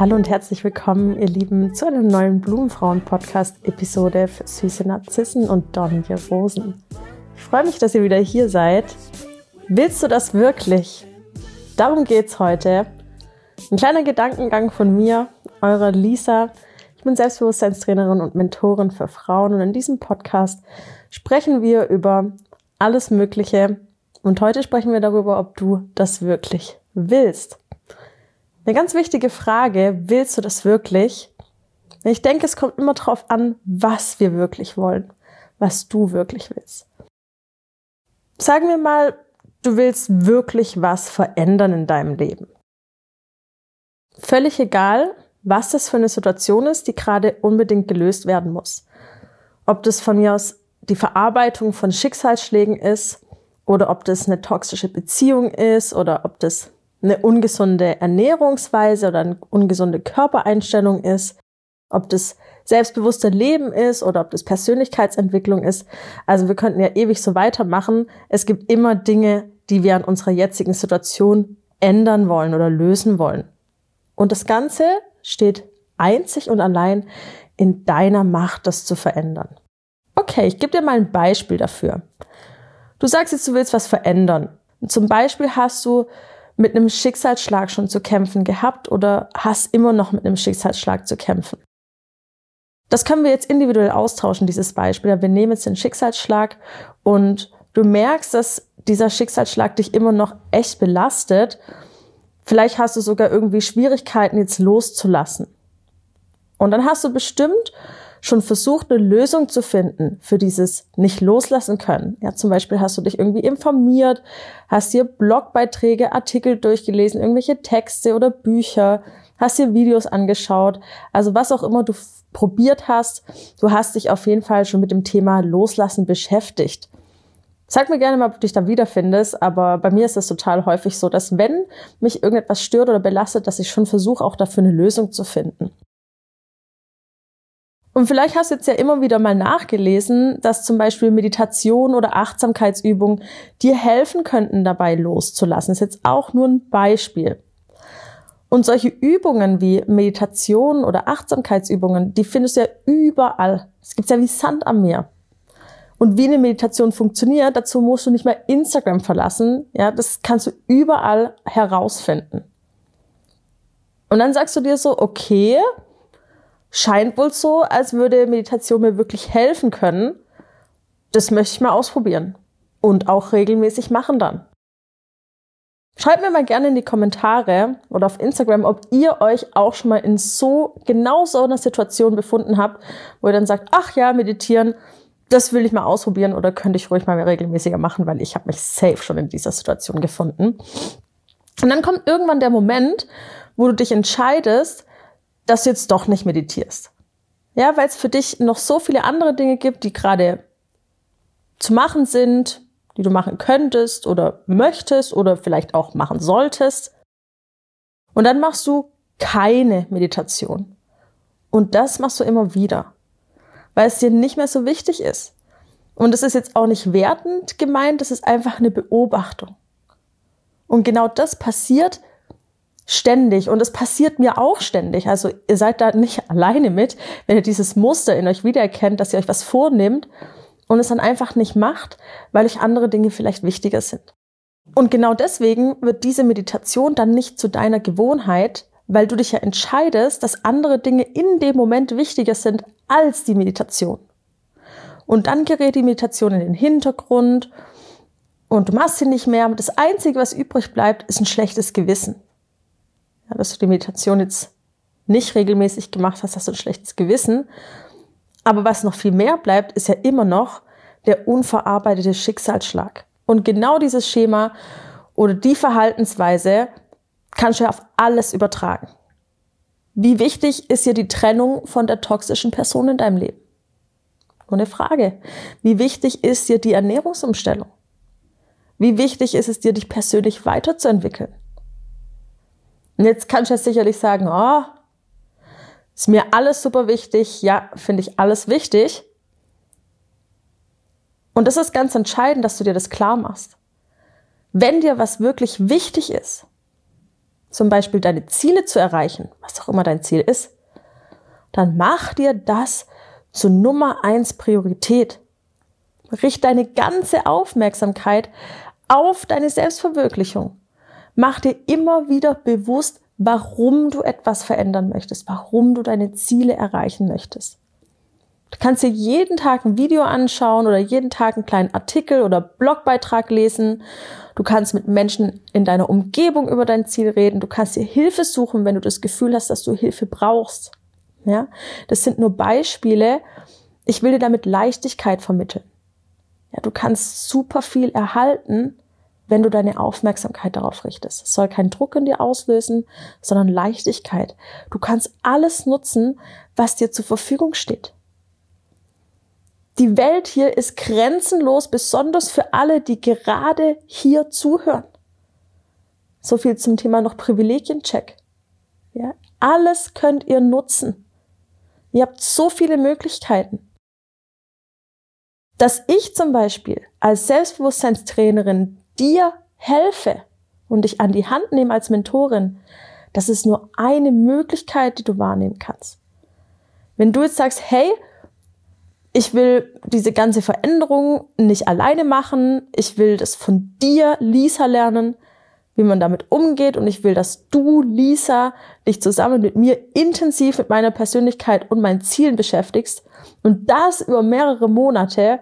Hallo und herzlich willkommen, ihr Lieben, zu einer neuen Blumenfrauen-Podcast-Episode für süße Narzissen und dornige Rosen. Ich freue mich, dass ihr wieder hier seid. Willst du das wirklich? Darum geht's heute. Ein kleiner Gedankengang von mir, eurer Lisa. Ich bin Selbstbewusstseinstrainerin und Mentorin für Frauen und in diesem Podcast sprechen wir über alles Mögliche. Und heute sprechen wir darüber, ob du das wirklich willst. Eine ganz wichtige Frage, willst du das wirklich? Ich denke, es kommt immer darauf an, was wir wirklich wollen, was du wirklich willst. Sagen wir mal, du willst wirklich was verändern in deinem Leben. Völlig egal, was das für eine Situation ist, die gerade unbedingt gelöst werden muss. Ob das von mir aus die Verarbeitung von Schicksalsschlägen ist oder ob das eine toxische Beziehung ist oder ob das eine ungesunde Ernährungsweise oder eine ungesunde Körpereinstellung ist, ob das selbstbewusste Leben ist oder ob das Persönlichkeitsentwicklung ist. Also wir könnten ja ewig so weitermachen. Es gibt immer Dinge, die wir an unserer jetzigen Situation ändern wollen oder lösen wollen. Und das Ganze steht einzig und allein in deiner Macht, das zu verändern. Okay, ich gebe dir mal ein Beispiel dafür. Du sagst jetzt, du willst was verändern. Zum Beispiel hast du mit einem Schicksalsschlag schon zu kämpfen gehabt oder hast immer noch mit einem Schicksalsschlag zu kämpfen. Das können wir jetzt individuell austauschen, dieses Beispiel. Wir nehmen jetzt den Schicksalsschlag und du merkst, dass dieser Schicksalsschlag dich immer noch echt belastet. Vielleicht hast du sogar irgendwie Schwierigkeiten, jetzt loszulassen. Und dann hast du bestimmt schon versucht, eine Lösung zu finden für dieses nicht loslassen können. Ja, zum Beispiel hast du dich irgendwie informiert, hast dir Blogbeiträge, Artikel durchgelesen, irgendwelche Texte oder Bücher, hast dir Videos angeschaut, also was auch immer du probiert hast, du hast dich auf jeden Fall schon mit dem Thema Loslassen beschäftigt. Sag mir gerne mal, ob du dich da wiederfindest, aber bei mir ist es total häufig so, dass wenn mich irgendetwas stört oder belastet, dass ich schon versuche, auch dafür eine Lösung zu finden. Und vielleicht hast du jetzt ja immer wieder mal nachgelesen, dass zum Beispiel Meditation oder Achtsamkeitsübungen dir helfen könnten, dabei loszulassen. Das ist jetzt auch nur ein Beispiel. Und solche Übungen wie Meditation oder Achtsamkeitsübungen, die findest du ja überall. Es gibt ja wie Sand am Meer. Und wie eine Meditation funktioniert, dazu musst du nicht mehr Instagram verlassen. Ja, das kannst du überall herausfinden. Und dann sagst du dir so, okay, scheint wohl so, als würde Meditation mir wirklich helfen können. Das möchte ich mal ausprobieren. Und auch regelmäßig machen dann. Schreibt mir mal gerne in die Kommentare oder auf Instagram, ob ihr euch auch schon mal in so genau so einer Situation befunden habt, wo ihr dann sagt, ach ja, meditieren, das will ich mal ausprobieren oder könnte ich ruhig mal regelmäßiger machen, weil ich habe mich safe schon in dieser Situation gefunden. Und dann kommt irgendwann der Moment, wo du dich entscheidest, dass du jetzt doch nicht meditierst. Ja, weil es für dich noch so viele andere Dinge gibt, die gerade zu machen sind, die du machen könntest oder möchtest oder vielleicht auch machen solltest. Und dann machst du keine Meditation. Und das machst du immer wieder, weil es dir nicht mehr so wichtig ist. Und es ist jetzt auch nicht wertend gemeint, das ist einfach eine Beobachtung. Und genau das passiert, ständig und es passiert mir auch ständig. Also ihr seid da nicht alleine mit, wenn ihr dieses Muster in euch wiedererkennt, dass ihr euch was vornimmt und es dann einfach nicht macht, weil euch andere Dinge vielleicht wichtiger sind. Und genau deswegen wird diese Meditation dann nicht zu deiner Gewohnheit, weil du dich ja entscheidest, dass andere Dinge in dem Moment wichtiger sind als die Meditation. Und dann gerät die Meditation in den Hintergrund und du machst sie nicht mehr. Das Einzige, was übrig bleibt, ist ein schlechtes Gewissen ja, dass du die Meditation jetzt nicht regelmäßig gemacht hast, hast du ein schlechtes Gewissen. Aber was noch viel mehr bleibt, ist ja immer noch der unverarbeitete Schicksalsschlag. Und genau dieses Schema oder die Verhaltensweise kannst du ja auf alles übertragen. Wie wichtig ist dir die Trennung von der toxischen Person in deinem Leben? Nur eine Frage. Wie wichtig ist dir die Ernährungsumstellung? Wie wichtig ist es dir, dich persönlich weiterzuentwickeln? Und jetzt kannst du jetzt sicherlich sagen, oh, ist mir alles super wichtig. Ja, finde ich alles wichtig. Und das ist ganz entscheidend, dass du dir das klar machst. Wenn dir was wirklich wichtig ist, zum Beispiel deine Ziele zu erreichen, was auch immer dein Ziel ist, dann mach dir das zur Nummer eins Priorität. Richte deine ganze Aufmerksamkeit auf deine Selbstverwirklichung. Mach dir immer wieder bewusst, warum du etwas verändern möchtest, warum du deine Ziele erreichen möchtest. Du kannst dir jeden Tag ein Video anschauen oder jeden Tag einen kleinen Artikel oder Blogbeitrag lesen. Du kannst mit Menschen in deiner Umgebung über dein Ziel reden. Du kannst dir Hilfe suchen, wenn du das Gefühl hast, dass du Hilfe brauchst. Ja, das sind nur Beispiele. Ich will dir damit Leichtigkeit vermitteln. Ja, du kannst super viel erhalten, wenn du deine Aufmerksamkeit darauf richtest. Es soll keinen Druck in dir auslösen, sondern Leichtigkeit. Du kannst alles nutzen, was dir zur Verfügung steht. Die Welt hier ist grenzenlos, besonders für alle, die gerade hier zuhören. So viel zum Thema noch Privilegiencheck. Ja, alles könnt ihr nutzen. Ihr habt so viele Möglichkeiten. Dass ich zum Beispiel als Selbstbewusstseinstrainerin dir helfe und dich an die Hand nehme als Mentorin, das ist nur eine Möglichkeit, die du wahrnehmen kannst. Wenn du jetzt sagst, hey, ich will diese ganze Veränderung nicht alleine machen, ich will das von dir, Lisa, lernen, wie man damit umgeht und ich will, dass du, Lisa, dich zusammen mit mir intensiv mit meiner Persönlichkeit und meinen Zielen beschäftigst und das über mehrere Monate,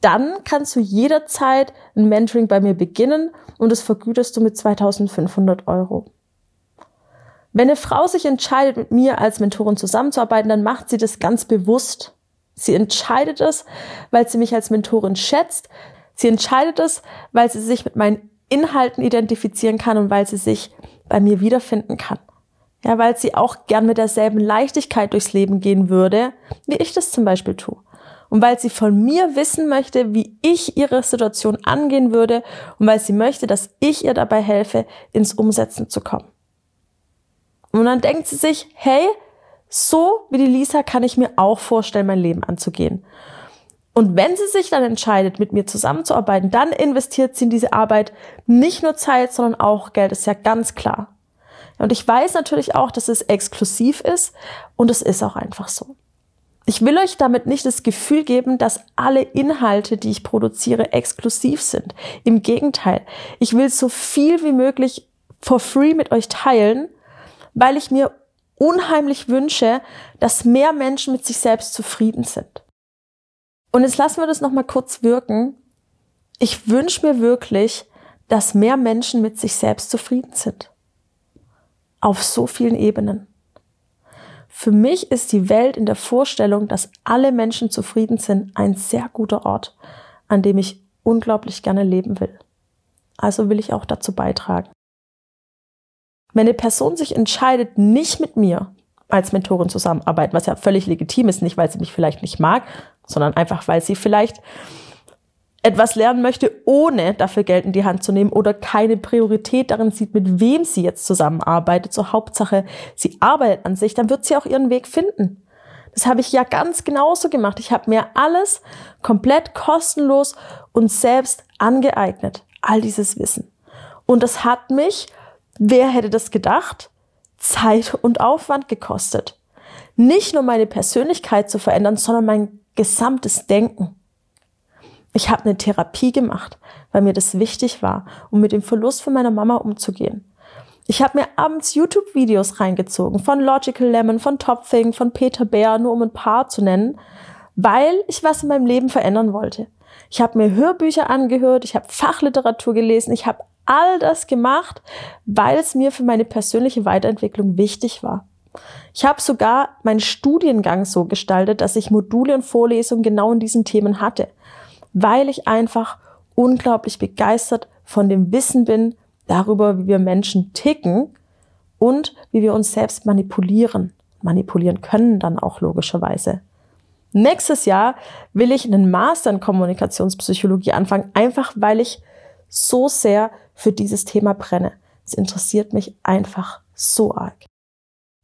dann kannst du jederzeit ein Mentoring bei mir beginnen und das vergütest du mit 2500 Euro. Wenn eine Frau sich entscheidet, mit mir als Mentorin zusammenzuarbeiten, dann macht sie das ganz bewusst. Sie entscheidet es, weil sie mich als Mentorin schätzt. Sie entscheidet es, weil sie sich mit meinen Inhalten identifizieren kann und weil sie sich bei mir wiederfinden kann. Ja, weil sie auch gern mit derselben Leichtigkeit durchs Leben gehen würde, wie ich das zum Beispiel tue und weil sie von mir wissen möchte, wie ich ihre Situation angehen würde und weil sie möchte, dass ich ihr dabei helfe, ins Umsetzen zu kommen. Und dann denkt sie sich, hey, so wie die Lisa kann ich mir auch vorstellen, mein Leben anzugehen. Und wenn sie sich dann entscheidet, mit mir zusammenzuarbeiten, dann investiert sie in diese Arbeit nicht nur Zeit, sondern auch Geld, ist ja ganz klar. Und ich weiß natürlich auch, dass es exklusiv ist und es ist auch einfach so. Ich will euch damit nicht das Gefühl geben, dass alle Inhalte, die ich produziere, exklusiv sind. Im Gegenteil, ich will so viel wie möglich for free mit euch teilen, weil ich mir unheimlich wünsche, dass mehr Menschen mit sich selbst zufrieden sind. Und jetzt lassen wir das nochmal kurz wirken. Ich wünsche mir wirklich, dass mehr Menschen mit sich selbst zufrieden sind. Auf so vielen Ebenen. Für mich ist die Welt in der Vorstellung, dass alle Menschen zufrieden sind, ein sehr guter Ort, an dem ich unglaublich gerne leben will. Also will ich auch dazu beitragen. Wenn eine Person sich entscheidet, nicht mit mir als Mentorin zusammenarbeiten, was ja völlig legitim ist, nicht weil sie mich vielleicht nicht mag, sondern einfach weil sie vielleicht etwas lernen möchte, ohne dafür Geld in die Hand zu nehmen oder keine Priorität darin sieht, mit wem sie jetzt zusammenarbeitet, zur Hauptsache, sie arbeitet an sich, dann wird sie auch ihren Weg finden. Das habe ich ja ganz genauso gemacht. Ich habe mir alles komplett kostenlos und selbst angeeignet, all dieses Wissen. Und das hat mich, wer hätte das gedacht, Zeit und Aufwand gekostet. Nicht nur meine Persönlichkeit zu verändern, sondern mein gesamtes Denken. Ich habe eine Therapie gemacht, weil mir das wichtig war, um mit dem Verlust von meiner Mama umzugehen. Ich habe mir abends YouTube-Videos reingezogen von Logical Lemon, von Top Thing, von Peter Bär, nur um ein paar zu nennen, weil ich was in meinem Leben verändern wollte. Ich habe mir Hörbücher angehört, ich habe Fachliteratur gelesen, ich habe all das gemacht, weil es mir für meine persönliche Weiterentwicklung wichtig war. Ich habe sogar meinen Studiengang so gestaltet, dass ich Module und Vorlesungen genau in diesen Themen hatte weil ich einfach unglaublich begeistert von dem Wissen bin darüber, wie wir Menschen ticken und wie wir uns selbst manipulieren. Manipulieren können dann auch logischerweise. Nächstes Jahr will ich einen Master in Kommunikationspsychologie anfangen, einfach weil ich so sehr für dieses Thema brenne. Es interessiert mich einfach so arg.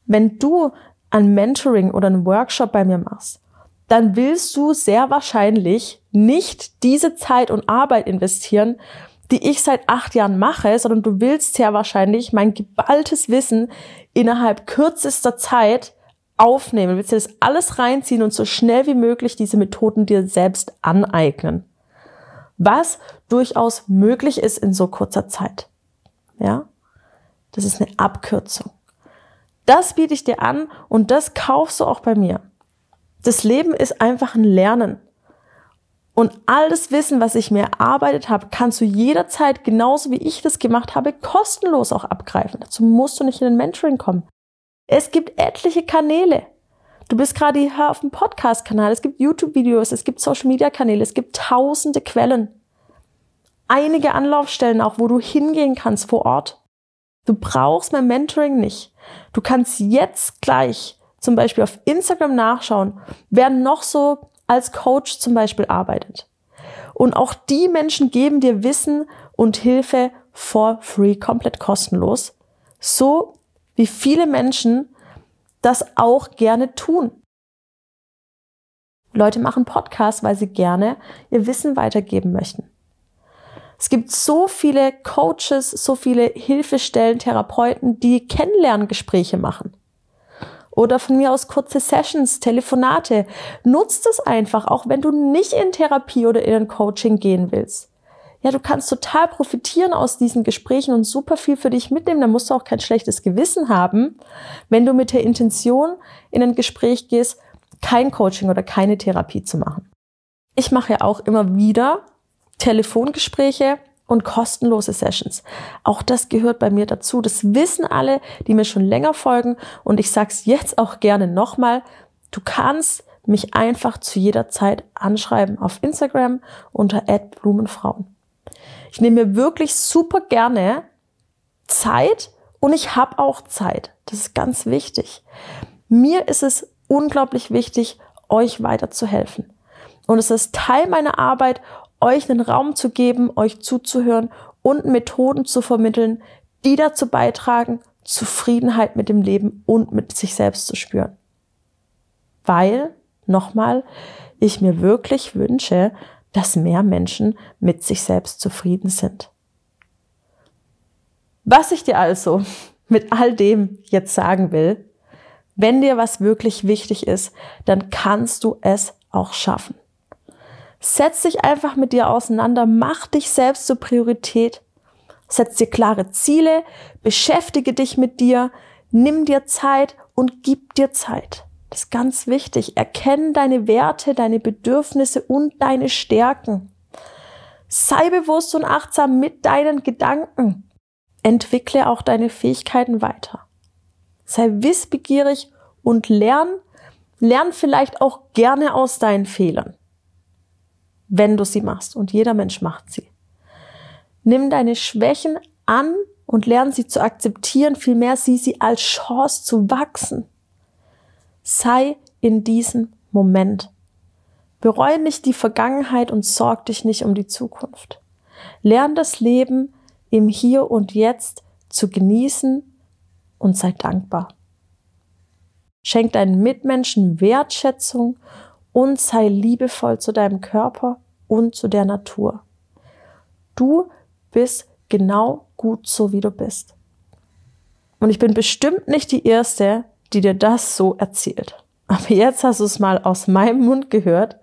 Wenn du ein Mentoring oder einen Workshop bei mir machst, dann willst du sehr wahrscheinlich nicht diese Zeit und Arbeit investieren, die ich seit acht Jahren mache, sondern du willst sehr wahrscheinlich mein geballtes Wissen innerhalb kürzester Zeit aufnehmen. Du willst dir das alles reinziehen und so schnell wie möglich diese Methoden dir selbst aneignen. Was durchaus möglich ist in so kurzer Zeit. Ja? Das ist eine Abkürzung. Das biete ich dir an und das kaufst du auch bei mir. Das Leben ist einfach ein Lernen. Und all das Wissen, was ich mir erarbeitet habe, kannst du jederzeit, genauso wie ich das gemacht habe, kostenlos auch abgreifen. Dazu musst du nicht in den Mentoring kommen. Es gibt etliche Kanäle. Du bist gerade hier auf dem Podcast-Kanal, es gibt YouTube-Videos, es gibt Social-Media-Kanäle, es gibt tausende Quellen. Einige Anlaufstellen auch, wo du hingehen kannst vor Ort. Du brauchst mein Mentoring nicht. Du kannst jetzt gleich zum Beispiel auf Instagram nachschauen, wer noch so als Coach zum Beispiel arbeitet. Und auch die Menschen geben dir Wissen und Hilfe for free, komplett kostenlos. So wie viele Menschen das auch gerne tun. Leute machen Podcasts, weil sie gerne ihr Wissen weitergeben möchten. Es gibt so viele Coaches, so viele Hilfestellen, Therapeuten, die Kennenlerngespräche machen. Oder von mir aus kurze Sessions, Telefonate. Nutzt es einfach, auch wenn du nicht in Therapie oder in ein Coaching gehen willst. Ja, du kannst total profitieren aus diesen Gesprächen und super viel für dich mitnehmen. Da musst du auch kein schlechtes Gewissen haben, wenn du mit der Intention in ein Gespräch gehst, kein Coaching oder keine Therapie zu machen. Ich mache ja auch immer wieder Telefongespräche und kostenlose Sessions. Auch das gehört bei mir dazu. Das wissen alle, die mir schon länger folgen. Und ich sag's jetzt auch gerne nochmal. Du kannst mich einfach zu jeder Zeit anschreiben auf Instagram unter @blumenfrauen. Ich nehme mir wirklich super gerne Zeit und ich habe auch Zeit. Das ist ganz wichtig. Mir ist es unglaublich wichtig, euch weiterzuhelfen. Und es ist Teil meiner Arbeit, euch einen Raum zu geben, euch zuzuhören und Methoden zu vermitteln, die dazu beitragen, Zufriedenheit mit dem Leben und mit sich selbst zu spüren. Weil, nochmal, ich mir wirklich wünsche, dass mehr Menschen mit sich selbst zufrieden sind. Was ich dir also mit all dem jetzt sagen will, wenn dir was wirklich wichtig ist, dann kannst du es auch schaffen. Setz dich einfach mit dir auseinander, mach dich selbst zur Priorität, setz dir klare Ziele, beschäftige dich mit dir, nimm dir Zeit und gib dir Zeit. Das ist ganz wichtig. Erkenne deine Werte, deine Bedürfnisse und deine Stärken. Sei bewusst und achtsam mit deinen Gedanken. Entwickle auch deine Fähigkeiten weiter. Sei wissbegierig und lern, lern vielleicht auch gerne aus deinen Fehlern wenn du sie machst. Und jeder Mensch macht sie. Nimm deine Schwächen an und lern sie zu akzeptieren, vielmehr sieh sie als Chance zu wachsen. Sei in diesem Moment. Bereue nicht die Vergangenheit und sorg dich nicht um die Zukunft. Lern das Leben im Hier und Jetzt zu genießen und sei dankbar. Schenk deinen Mitmenschen Wertschätzung und sei liebevoll zu deinem Körper und zu der Natur. Du bist genau gut so, wie du bist. Und ich bin bestimmt nicht die Erste, die dir das so erzählt. Aber jetzt hast du es mal aus meinem Mund gehört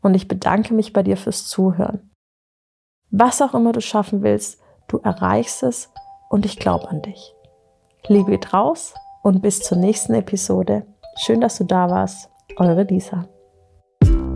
und ich bedanke mich bei dir fürs Zuhören. Was auch immer du schaffen willst, du erreichst es und ich glaube an dich. Liebe geht raus und bis zur nächsten Episode. Schön, dass du da warst. Eure Lisa.